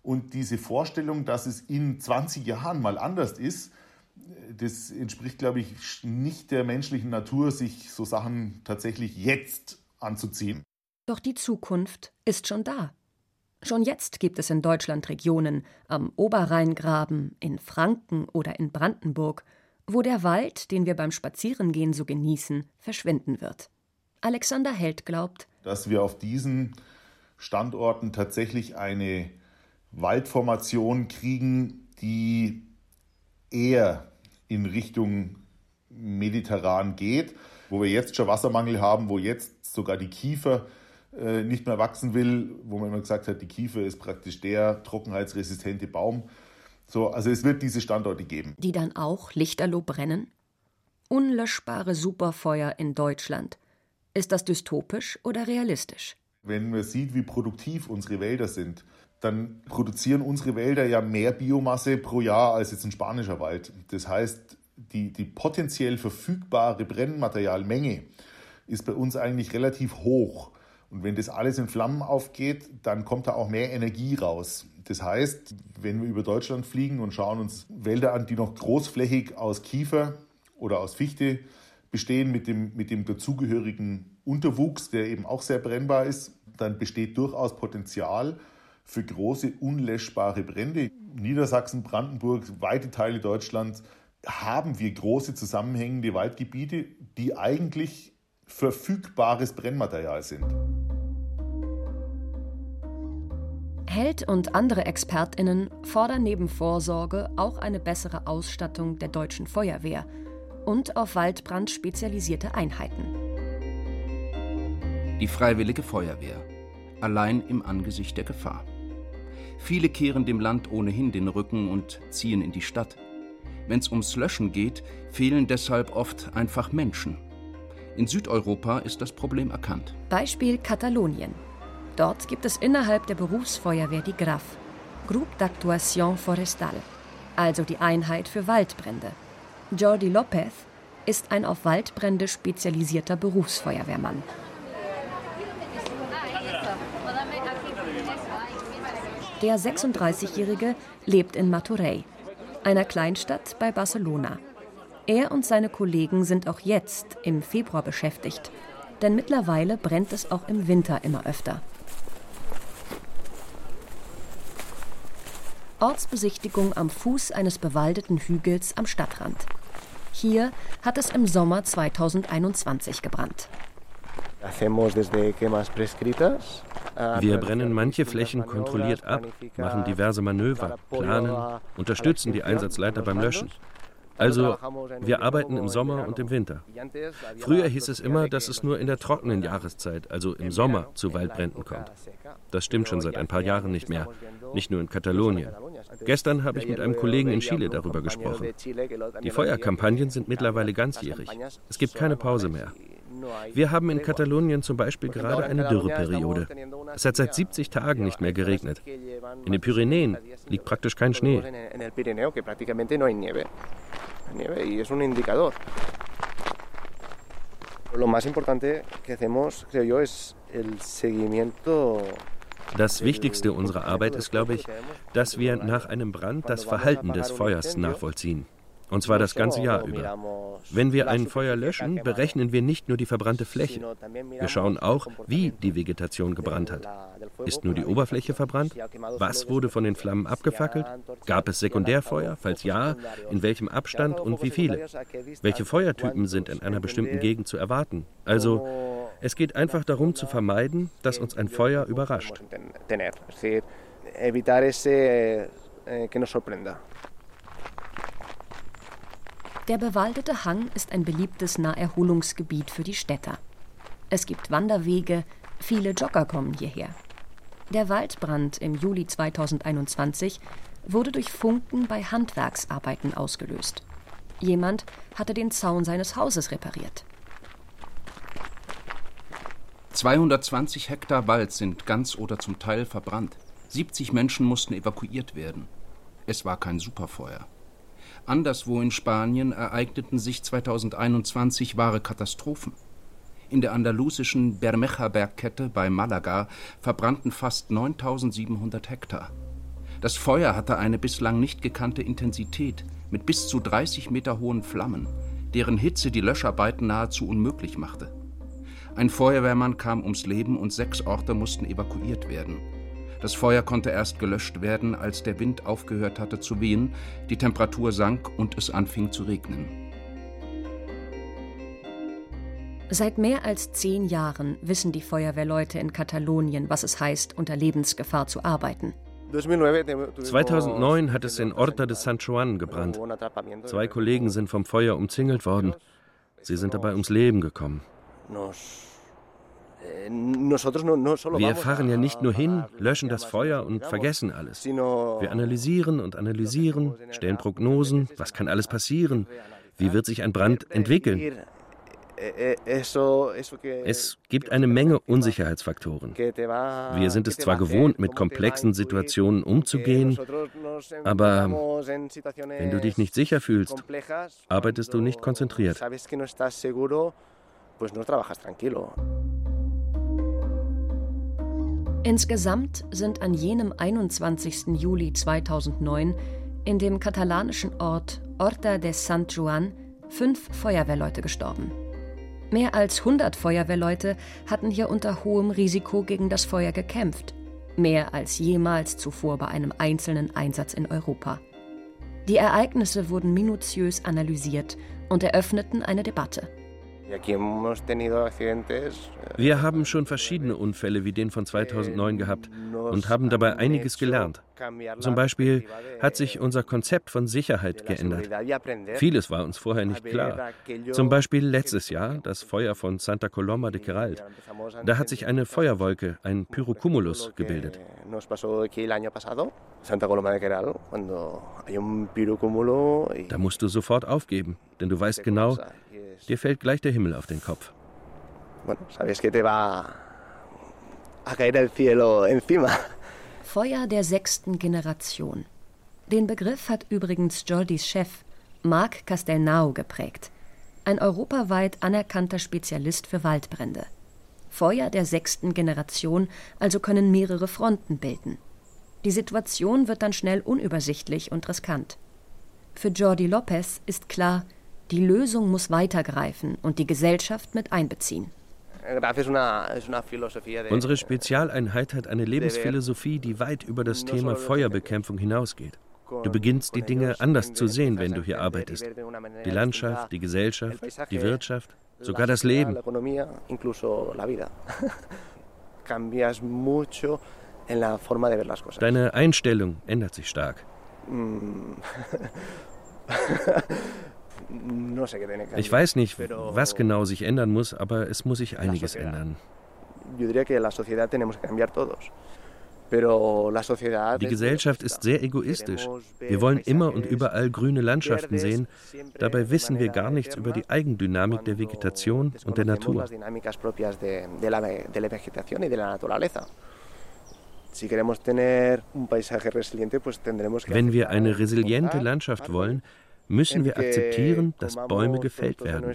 und diese Vorstellung, dass es in 20 Jahren mal anders ist, das entspricht, glaube ich, nicht der menschlichen Natur, sich so Sachen tatsächlich jetzt anzuziehen. Doch die Zukunft ist schon da. Schon jetzt gibt es in Deutschland Regionen, am Oberrheingraben, in Franken oder in Brandenburg, wo der Wald, den wir beim Spazierengehen so genießen, verschwinden wird. Alexander Held glaubt, dass wir auf diesen Standorten tatsächlich eine Waldformation kriegen, die eher in Richtung mediterran geht, wo wir jetzt schon Wassermangel haben, wo jetzt sogar die Kiefer nicht mehr wachsen will, wo man immer gesagt hat, die Kiefer ist praktisch der trockenheitsresistente Baum. So, also es wird diese Standorte geben. Die dann auch lichterloh brennen? Unlöschbare Superfeuer in Deutschland. Ist das dystopisch oder realistisch? Wenn man sieht, wie produktiv unsere Wälder sind, dann produzieren unsere Wälder ja mehr Biomasse pro Jahr als jetzt ein spanischer Wald. Das heißt, die, die potenziell verfügbare Brennmaterialmenge ist bei uns eigentlich relativ hoch. Und wenn das alles in Flammen aufgeht, dann kommt da auch mehr Energie raus. Das heißt, wenn wir über Deutschland fliegen und schauen uns Wälder an, die noch großflächig aus Kiefer oder aus Fichte bestehen, mit dem, mit dem dazugehörigen Unterwuchs, der eben auch sehr brennbar ist, dann besteht durchaus Potenzial für große unlöschbare Brände. Niedersachsen, Brandenburg, weite Teile Deutschlands haben wir große zusammenhängende Waldgebiete, die eigentlich verfügbares Brennmaterial sind. Held und andere ExpertInnen fordern neben Vorsorge auch eine bessere Ausstattung der deutschen Feuerwehr und auf Waldbrand spezialisierte Einheiten. Die Freiwillige Feuerwehr. Allein im Angesicht der Gefahr. Viele kehren dem Land ohnehin den Rücken und ziehen in die Stadt. Wenn es ums Löschen geht, fehlen deshalb oft einfach Menschen. In Südeuropa ist das Problem erkannt. Beispiel Katalonien. Dort gibt es innerhalb der Berufsfeuerwehr die GRAF, Groupe d'Actuation Forestal, also die Einheit für Waldbrände. Jordi Lopez ist ein auf Waldbrände spezialisierter Berufsfeuerwehrmann. Der 36-Jährige lebt in Maturei, einer Kleinstadt bei Barcelona. Er und seine Kollegen sind auch jetzt im Februar beschäftigt, denn mittlerweile brennt es auch im Winter immer öfter. Ortsbesichtigung am Fuß eines bewaldeten Hügels am Stadtrand. Hier hat es im Sommer 2021 gebrannt. Wir brennen manche Flächen kontrolliert ab, machen diverse Manöver, planen, unterstützen die Einsatzleiter beim Löschen. Also, wir arbeiten im Sommer und im Winter. Früher hieß es immer, dass es nur in der trockenen Jahreszeit, also im Sommer, zu Waldbränden kommt. Das stimmt schon seit ein paar Jahren nicht mehr, nicht nur in Katalonien. Gestern habe ich mit einem Kollegen in Chile darüber gesprochen. Die Feuerkampagnen sind mittlerweile ganzjährig. Es gibt keine Pause mehr. Wir haben in Katalonien zum Beispiel gerade eine Dürreperiode. Es hat seit 70 Tagen nicht mehr geregnet. In den Pyrenäen liegt praktisch kein Schnee. Das Wichtigste unserer Arbeit ist, glaube ich, dass wir nach einem Brand das Verhalten des Feuers nachvollziehen. Und zwar das ganze Jahr über. Wenn wir ein Feuer löschen, berechnen wir nicht nur die verbrannte Fläche. Wir schauen auch, wie die Vegetation gebrannt hat. Ist nur die Oberfläche verbrannt? Was wurde von den Flammen abgefackelt? Gab es Sekundärfeuer? Falls ja, in welchem Abstand und wie viele? Welche Feuertypen sind in einer bestimmten Gegend zu erwarten? Also, es geht einfach darum zu vermeiden, dass uns ein Feuer überrascht. Der bewaldete Hang ist ein beliebtes Naherholungsgebiet für die Städter. Es gibt Wanderwege, viele Jogger kommen hierher. Der Waldbrand im Juli 2021 wurde durch Funken bei Handwerksarbeiten ausgelöst. Jemand hatte den Zaun seines Hauses repariert. 220 Hektar Wald sind ganz oder zum Teil verbrannt. 70 Menschen mussten evakuiert werden. Es war kein Superfeuer. Anderswo in Spanien ereigneten sich 2021 wahre Katastrophen. In der andalusischen Bermeja-Bergkette bei Malaga verbrannten fast 9700 Hektar. Das Feuer hatte eine bislang nicht gekannte Intensität mit bis zu 30 Meter hohen Flammen, deren Hitze die Löscharbeiten nahezu unmöglich machte. Ein Feuerwehrmann kam ums Leben und sechs Orte mussten evakuiert werden. Das Feuer konnte erst gelöscht werden, als der Wind aufgehört hatte zu wehen, die Temperatur sank und es anfing zu regnen. Seit mehr als zehn Jahren wissen die Feuerwehrleute in Katalonien, was es heißt, unter Lebensgefahr zu arbeiten. 2009 hat es in Horta de San Juan gebrannt. Zwei Kollegen sind vom Feuer umzingelt worden. Sie sind dabei ums Leben gekommen. Eh, Wir fahren ja nicht nur hin, löschen das Feuer und vergessen alles. Wir analysieren und analysieren, stellen Prognosen, was kann alles passieren, wie wird sich ein Brand entwickeln. Eh, eh, Es gibt eine Menge Unsicherheitsfaktoren. Wir sind es zwar gewohnt, mit komplexen Situationen umzugehen, aber wenn du dich nicht sicher fühlst, arbeitest du nicht konzentriert. Insgesamt sind an jenem 21. Juli 2009 in dem katalanischen Ort Horta de Sant Joan fünf Feuerwehrleute gestorben. Mehr als 100 Feuerwehrleute hatten hier unter hohem Risiko gegen das Feuer gekämpft, mehr als jemals zuvor bei einem einzelnen Einsatz in Europa. Die Ereignisse wurden minutiös analysiert und eröffneten eine Debatte. Wir haben schon verschiedene Unfälle wie den von 2009 gehabt und haben dabei einiges gelernt. Zum Beispiel hat sich unser Konzept von Sicherheit geändert. Vieles war uns vorher nicht klar. Zum Beispiel letztes Jahr das Feuer von Santa Coloma de Queralt. Da hat sich eine Feuerwolke, ein Pyrocumulus, gebildet. Da musst du sofort aufgeben, denn du weißt genau, dir fällt gleich der Himmel auf den Kopf. Feuer der sechsten Generation. Den Begriff hat übrigens Jordis Chef Marc Castelnau geprägt, ein europaweit anerkannter Spezialist für Waldbrände. Feuer der sechsten Generation also können mehrere Fronten bilden. Die Situation wird dann schnell unübersichtlich und riskant. Für Jordi Lopez ist klar, die Lösung muss weitergreifen und die Gesellschaft mit einbeziehen. Unsere Spezialeinheit hat eine Lebensphilosophie, die weit über das Thema Feuerbekämpfung hinausgeht. Du beginnst die Dinge anders zu sehen, wenn du hier arbeitest. Die Landschaft, die Gesellschaft, die Wirtschaft, sogar das Leben. [LAUGHS] Deine Einstellung ändert sich stark. [LAUGHS] Ich weiß nicht, was genau sich ändern muss, aber es muss sich einiges ändern. Die Gesellschaft ist sehr egoistisch. Wir wollen immer und überall grüne Landschaften sehen. Dabei wissen wir gar nichts über die Eigendynamik der Vegetation und der Natur. Wenn wir eine resiliente Landschaft wollen, müssen wir akzeptieren, dass Bäume gefällt werden.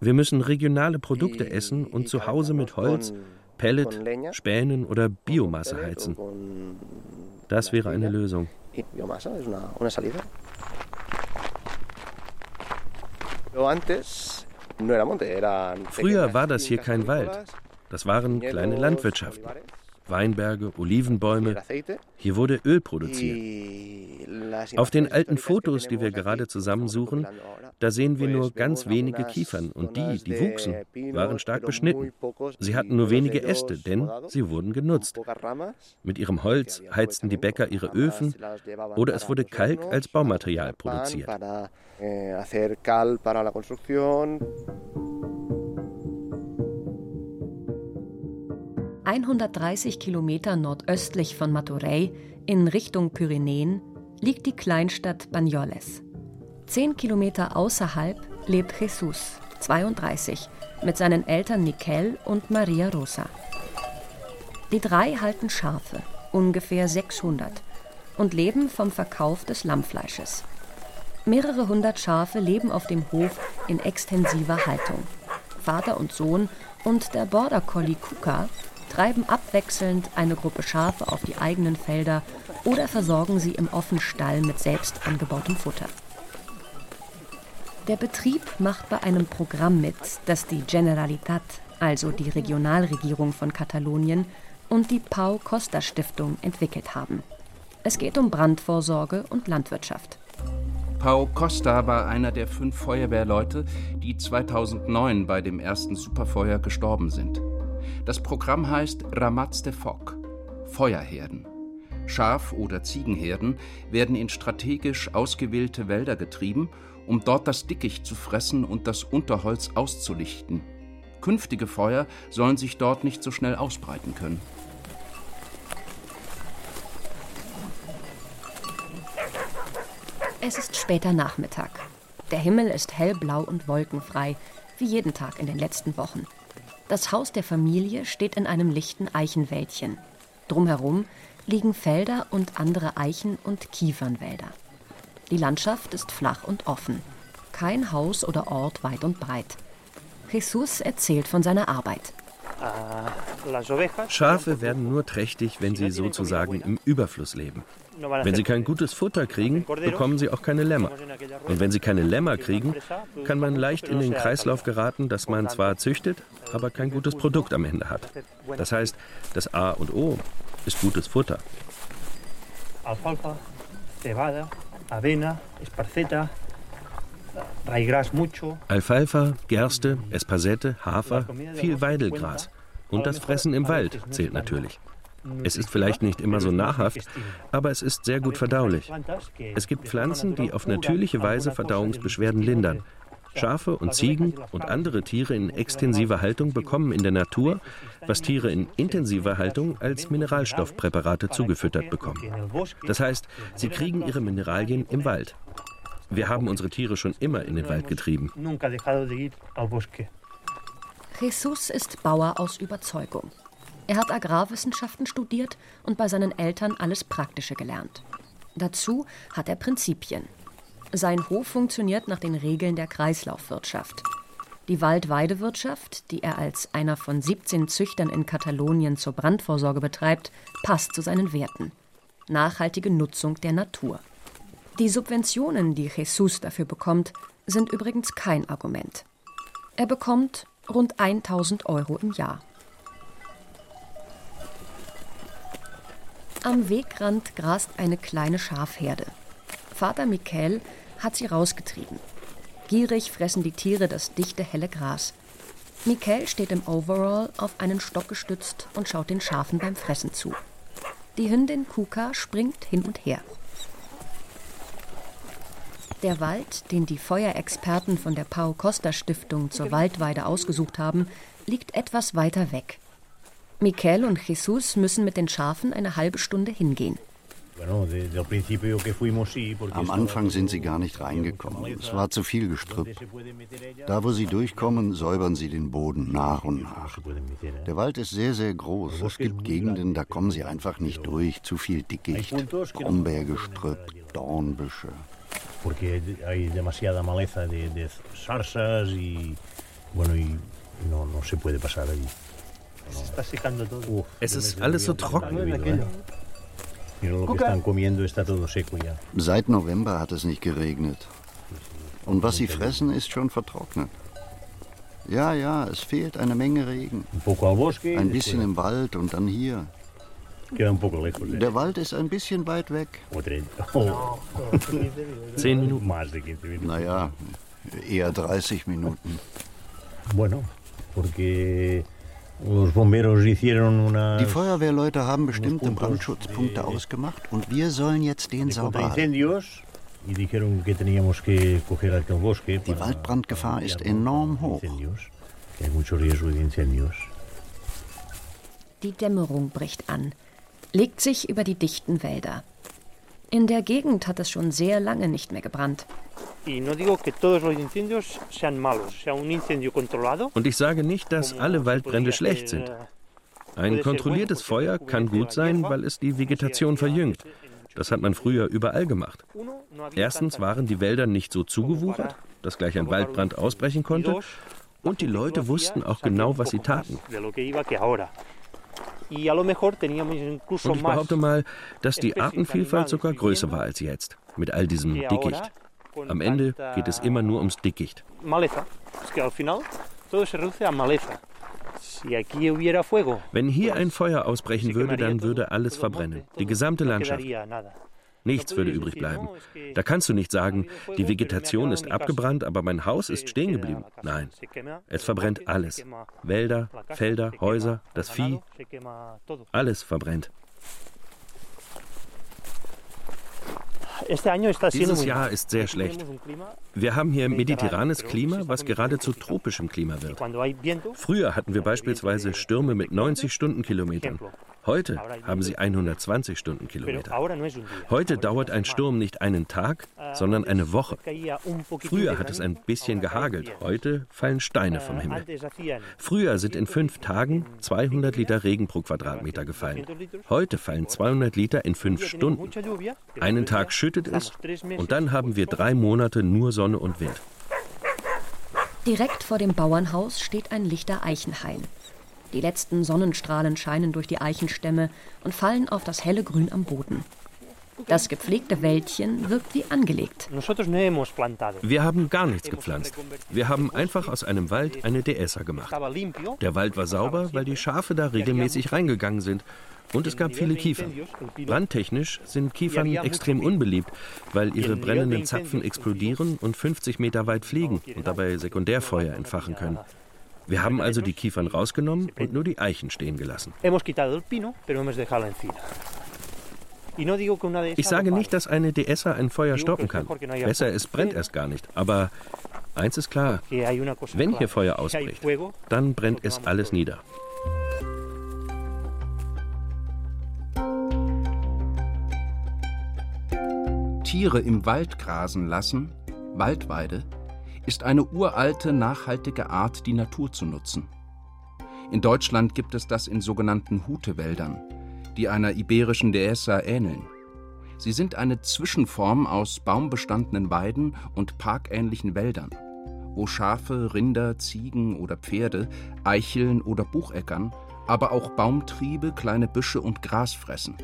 Wir müssen regionale Produkte essen und zu Hause mit Holz, Pellet, Spänen oder Biomasse heizen. Das wäre eine Lösung. Früher war das hier kein Wald. Das waren kleine Landwirtschaften. Weinberge, Olivenbäume. Hier wurde Öl produziert. Auf den alten Fotos, die wir gerade zusammensuchen, da sehen wir nur ganz wenige Kiefern und die, die wuchsen, waren stark beschnitten. Sie hatten nur wenige Äste, denn sie wurden genutzt. Mit ihrem Holz heizten die Bäcker ihre Öfen oder es wurde Kalk als Baumaterial produziert. 130 Kilometer nordöstlich von Maturei in Richtung Pyrenäen liegt die Kleinstadt Banyoles. Zehn Kilometer außerhalb lebt Jesus, 32, mit seinen Eltern Nikel und Maria Rosa. Die drei halten Schafe, ungefähr 600, und leben vom Verkauf des Lammfleisches. Mehrere hundert Schafe leben auf dem Hof in extensiver Haltung. Vater und Sohn und der Border Collie Kuka treiben abwechselnd eine Gruppe Schafe auf die eigenen Felder oder versorgen sie im offenen Stall mit selbst angebautem Futter. Der Betrieb macht bei einem Programm mit, das die Generalitat, also die Regionalregierung von Katalonien, und die Pau Costa Stiftung entwickelt haben. Es geht um Brandvorsorge und Landwirtschaft. Pau Costa war einer der fünf Feuerwehrleute, die 2009 bei dem ersten Superfeuer gestorben sind. Das Programm heißt Ramats de Foc, Feuerherden. Schaf- oder Ziegenherden werden in strategisch ausgewählte Wälder getrieben, um dort das Dickicht zu fressen und das Unterholz auszulichten. Künftige Feuer sollen sich dort nicht so schnell ausbreiten können. Es ist später Nachmittag. Der Himmel ist hellblau und wolkenfrei, wie jeden Tag in den letzten Wochen. Das Haus der Familie steht in einem lichten Eichenwäldchen. Drumherum liegen Felder und andere Eichen- und Kiefernwälder. Die Landschaft ist flach und offen. Kein Haus oder Ort weit und breit. Jesus erzählt von seiner Arbeit. Schafe werden nur trächtig, wenn sie sozusagen im Überfluss leben. Wenn sie kein gutes Futter kriegen, bekommen sie auch keine Lämmer. Und wenn sie keine Lämmer kriegen, kann man leicht in den Kreislauf geraten, dass man zwar züchtet, aber kein gutes Produkt am Ende hat. Das heißt, das A und O ist gutes Futter. Alfalfa, cebada, avena, esparceta, raigras mucho. Alfalfa, Gerste, Espasette, Hafer, viel Weidelgras. Und das Fressen im Wald zählt natürlich. Es ist vielleicht nicht immer so nahrhaft, aber es ist sehr gut verdaulich. Es gibt Pflanzen, die auf natürliche Weise Verdauungsbeschwerden lindern. Schafe und Ziegen und andere Tiere in extensiver Haltung bekommen in der Natur, was Tiere in intensiver Haltung als Mineralstoffpräparate zugefüttert bekommen. Das heißt, sie kriegen ihre Mineralien im Wald. Wir haben unsere Tiere schon immer in den Wald getrieben. Jesus ist Bauer aus Überzeugung. Er hat Agrarwissenschaften studiert und bei seinen Eltern alles Praktische gelernt. Dazu hat er Prinzipien. Sein Hof funktioniert nach den Regeln der Kreislaufwirtschaft. Die Waldweidewirtschaft, die er als einer von 17 Züchtern in Katalonien zur Brandvorsorge betreibt, passt zu seinen Werten. Nachhaltige Nutzung der Natur. Die Subventionen, die Jesus dafür bekommt, sind übrigens kein Argument. Er bekommt rund 1000 Euro im Jahr. Am Wegrand grast eine kleine Schafherde. Vater Michael hat sie rausgetrieben. Gierig fressen die Tiere das dichte, helle Gras. Michael steht im Overall auf einen Stock gestützt und schaut den Schafen beim Fressen zu. Die Hündin Kuka springt hin und her. Der Wald, den die Feuerexperten von der Pau Costa Stiftung zur Waldweide ausgesucht haben, liegt etwas weiter weg. Michael und Jesus müssen mit den Schafen eine halbe Stunde hingehen. Am Anfang sind sie gar nicht reingekommen. Es war zu viel Gestrüpp. Da, wo sie durchkommen, säubern sie den Boden nach und nach. Der Wald ist sehr, sehr groß. Es gibt Gegenden, da kommen sie einfach nicht durch. Zu viel Dickicht, Brombeergestrüpp, Dornbüsche. Porque hay demasiada maleza de, de zarzas y bueno y no, no se puede pasar allí. Es ist alles so trocken. Seit November hat es nicht geregnet. Und was sie fressen, ist schon vertrocknet. Ja, ja, es fehlt eine Menge Regen. Ein bisschen im Wald und dann hier. Der Wald ist ein bisschen weit weg. Zehn Minuten. Naja, eher 30 Minuten. Bueno, porque die Feuerwehrleute haben bestimmte Brandschutzpunkte ausgemacht und wir sollen jetzt den sauber halten. Die Waldbrandgefahr ist enorm hoch. Die Dämmerung bricht an, legt sich über die dichten Wälder. In der Gegend hat es schon sehr lange nicht mehr gebrannt. Und ich sage nicht, dass alle Waldbrände schlecht sind. Ein kontrolliertes Feuer kann gut sein, weil es die Vegetation verjüngt. Das hat man früher überall gemacht. Erstens waren die Wälder nicht so zugewuchert, dass gleich ein Waldbrand ausbrechen konnte. Und die Leute wussten auch genau, was sie taten. Und ich behaupte mal, dass die Artenvielfalt sogar größer war als jetzt, mit all diesem Dickicht. Am Ende geht es immer nur ums Dickicht. Wenn hier ein Feuer ausbrechen würde, dann würde alles verbrennen, die gesamte Landschaft. Nichts würde übrig bleiben. Da kannst du nicht sagen, die Vegetation ist abgebrannt, aber mein Haus ist stehen geblieben. Nein, es verbrennt alles. Wälder, Felder, Häuser, das Vieh, alles verbrennt. Dieses Jahr ist sehr schlecht. Wir haben hier mediterranes Klima, was gerade zu tropischem Klima wird. Früher hatten wir beispielsweise Stürme mit 90 Stundenkilometern. Heute haben sie 120 Stundenkilometer. Heute dauert ein Sturm nicht einen Tag, sondern eine Woche. Früher hat es ein bisschen gehagelt, heute fallen Steine vom Himmel. Früher sind in fünf Tagen 200 Liter Regen pro Quadratmeter gefallen. Heute fallen 200 Liter in fünf Stunden. Einen Tag schüttet es und dann haben wir drei Monate nur Sonne und Wind. Direkt vor dem Bauernhaus steht ein lichter Eichenhain. Die letzten Sonnenstrahlen scheinen durch die Eichenstämme und fallen auf das helle Grün am Boden. Das gepflegte Wäldchen wirkt wie angelegt. Wir haben gar nichts gepflanzt. Wir haben einfach aus einem Wald eine Dehesa gemacht. Der Wald war sauber, weil die Schafe da regelmäßig reingegangen sind. Und es gab viele Kiefern. Brandtechnisch sind Kiefern extrem unbeliebt, weil ihre brennenden Zapfen explodieren und 50 Meter weit fliegen und dabei Sekundärfeuer entfachen können. Wir haben also die Kiefern rausgenommen und nur die Eichen stehen gelassen. Ich sage nicht, dass eine Dehesa ein Feuer stoppen kann. Besser, es brennt erst gar nicht. Aber eins ist klar, wenn hier Feuer ausbricht, dann brennt es alles nieder. Tiere im Wald grasen lassen, Waldweide, ist eine uralte, nachhaltige Art, die Natur zu nutzen. In Deutschland gibt es das in sogenannten Hutewäldern, die einer iberischen Dehesa ähneln. Sie sind eine Zwischenform aus baumbestandenen Weiden und parkähnlichen Wäldern, wo Schafe, Rinder, Ziegen oder Pferde, Eicheln oder Bucheckern, aber auch Baumtriebe, kleine Büsche und Gras fressen.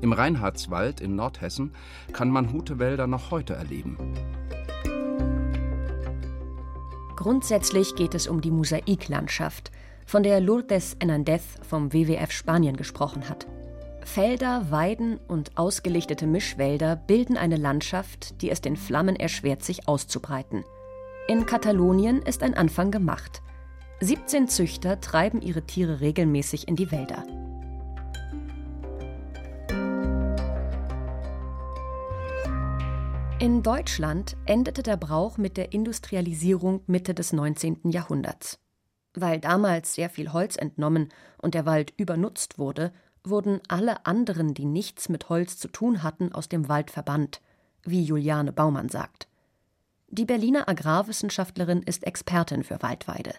Im Reinhardswald in Nordhessen kann man Hutewälder noch heute erleben. Grundsätzlich geht es um die Mosaiklandschaft, von der Lourdes Hernandez vom WWF Spanien gesprochen hat. Felder, Weiden und ausgelichtete Mischwälder bilden eine Landschaft, die es den Flammen erschwert, sich auszubreiten. In Katalonien ist ein Anfang gemacht. 17 Züchter treiben ihre Tiere regelmäßig in die Wälder. In Deutschland endete der Brauch mit der Industrialisierung Mitte des 19. Jahrhunderts. Weil damals sehr viel Holz entnommen und der Wald übernutzt wurde, wurden alle anderen, die nichts mit Holz zu tun hatten, aus dem Wald verbannt, wie Juliane Baumann sagt. Die Berliner Agrarwissenschaftlerin ist Expertin für Waldweide.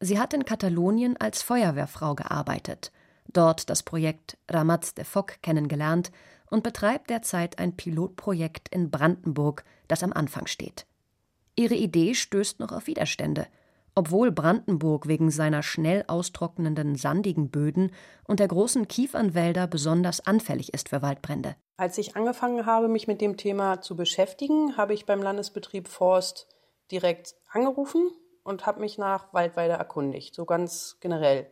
Sie hat in Katalonien als Feuerwehrfrau gearbeitet, dort das Projekt Ramats de Foc kennengelernt und betreibt derzeit ein Pilotprojekt in Brandenburg, das am Anfang steht. Ihre Idee stößt noch auf Widerstände, obwohl Brandenburg wegen seiner schnell austrocknenden sandigen Böden und der großen Kiefernwälder besonders anfällig ist für Waldbrände. Als ich angefangen habe, mich mit dem Thema zu beschäftigen, habe ich beim Landesbetrieb Forst direkt angerufen und habe mich nach Waldweide erkundigt, so ganz generell.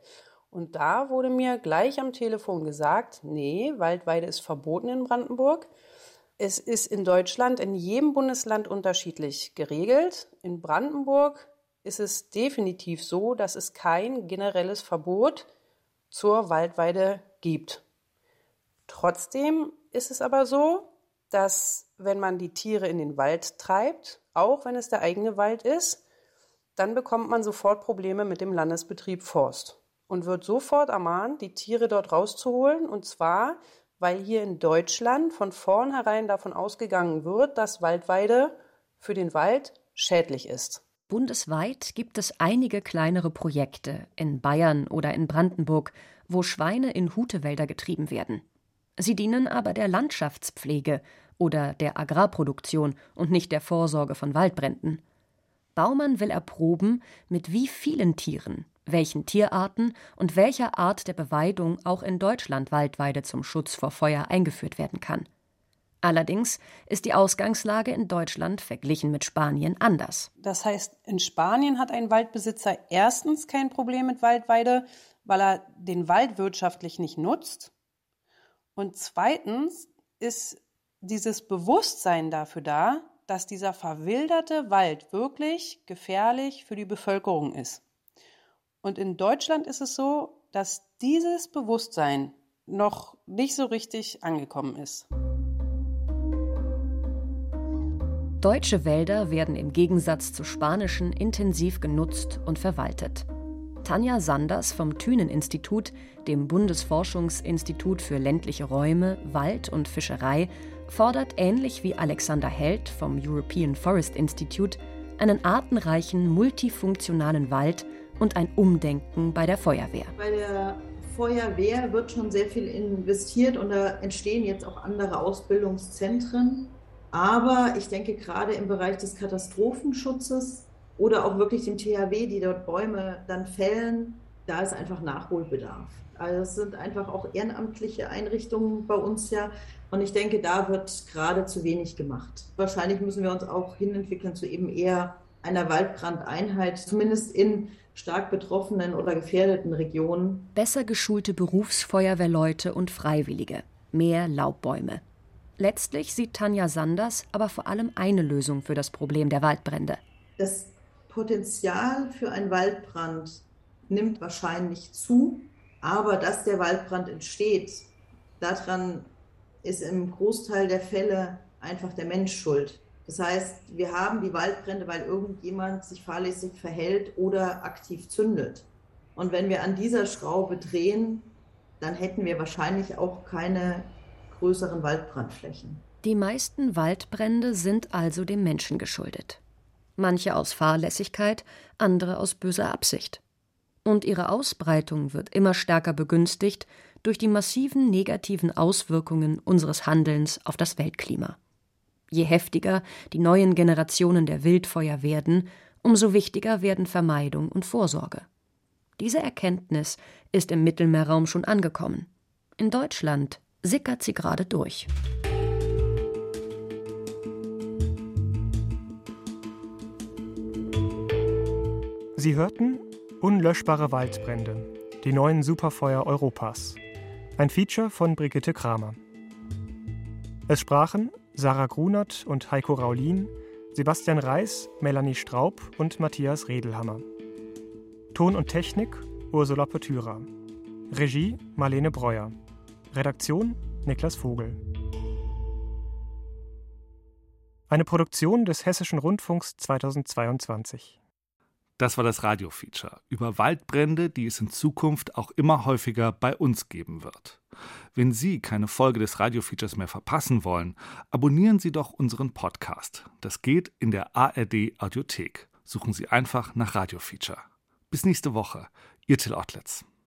Und da wurde mir gleich am Telefon gesagt, nee, Waldweide ist verboten in Brandenburg. Es ist in Deutschland in jedem Bundesland unterschiedlich geregelt. In Brandenburg ist es definitiv so, dass es kein generelles Verbot zur Waldweide gibt. Trotzdem ist es aber so, dass wenn man die Tiere in den Wald treibt, auch wenn es der eigene Wald ist, dann bekommt man sofort Probleme mit dem Landesbetrieb Forst und wird sofort ermahnt, die Tiere dort rauszuholen. Und zwar, weil hier in Deutschland von vornherein davon ausgegangen wird, dass Waldweide für den Wald schädlich ist. Bundesweit gibt es einige kleinere Projekte in Bayern oder in Brandenburg, wo Schweine in Hutewälder getrieben werden. Sie dienen aber der Landschaftspflege oder der Agrarproduktion und nicht der Vorsorge von Waldbränden. Baumann will erproben, mit wie vielen Tieren welchen Tierarten und welcher Art der Beweidung auch in Deutschland Waldweide zum Schutz vor Feuer eingeführt werden kann. Allerdings ist die Ausgangslage in Deutschland verglichen mit Spanien anders. Das heißt, in Spanien hat ein Waldbesitzer erstens kein Problem mit Waldweide, weil er den Wald wirtschaftlich nicht nutzt. Und zweitens ist dieses Bewusstsein dafür da, dass dieser verwilderte Wald wirklich gefährlich für die Bevölkerung ist. Und in Deutschland ist es so, dass dieses Bewusstsein noch nicht so richtig angekommen ist. Deutsche Wälder werden im Gegensatz zu spanischen intensiv genutzt und verwaltet. Tanja Sanders vom Thünen-Institut, dem Bundesforschungsinstitut für ländliche Räume, Wald und Fischerei, fordert ähnlich wie Alexander Held vom European Forest Institute einen artenreichen, multifunktionalen Wald und ein Umdenken bei der Feuerwehr. Bei der Feuerwehr wird schon sehr viel investiert und da entstehen jetzt auch andere Ausbildungszentren. Aber ich denke, gerade im Bereich des Katastrophenschutzes oder auch wirklich dem THW, die dort Bäume dann fällen, da ist einfach Nachholbedarf. Also es sind einfach auch ehrenamtliche Einrichtungen bei uns ja. Und ich denke, da wird gerade zu wenig gemacht. Wahrscheinlich müssen wir uns auch hinentwickeln zu eben eher einer Waldbrandeinheit, zumindest in stark betroffenen oder gefährdeten Regionen. Besser geschulte Berufsfeuerwehrleute und Freiwillige, mehr Laubbäume. Letztlich sieht Tanja Sanders aber vor allem eine Lösung für das Problem der Waldbrände. Das Potenzial für einen Waldbrand nimmt wahrscheinlich zu, aber dass der Waldbrand entsteht, daran ist im Großteil der Fälle einfach der Mensch schuld. Das heißt, wir haben die Waldbrände, weil irgendjemand sich fahrlässig verhält oder aktiv zündet. Und wenn wir an dieser Schraube drehen, dann hätten wir wahrscheinlich auch keine größeren Waldbrandflächen. Die meisten Waldbrände sind also dem Menschen geschuldet. Manche aus Fahrlässigkeit, andere aus böser Absicht. Und ihre Ausbreitung wird immer stärker begünstigt durch die massiven negativen Auswirkungen unseres Handelns auf das Weltklima. Je heftiger die neuen Generationen der Wildfeuer werden, umso wichtiger werden Vermeidung und Vorsorge. Diese Erkenntnis ist im Mittelmeerraum schon angekommen. In Deutschland sickert sie gerade durch. Sie hörten Unlöschbare Waldbrände, die neuen Superfeuer Europas. Ein Feature von Brigitte Kramer. Es sprachen Sarah Grunert und Heiko Raulin, Sebastian Reis, Melanie Straub und Matthias Redelhammer. Ton und Technik Ursula Petüra. Regie Marlene Breuer. Redaktion Niklas Vogel. Eine Produktion des Hessischen Rundfunks 2022. Das war das Radio-Feature über Waldbrände, die es in Zukunft auch immer häufiger bei uns geben wird. Wenn Sie keine Folge des Radio-Features mehr verpassen wollen, abonnieren Sie doch unseren Podcast. Das geht in der ARD Audiothek. Suchen Sie einfach nach Radio-Feature. Bis nächste Woche. Ihr Till Ottlitz.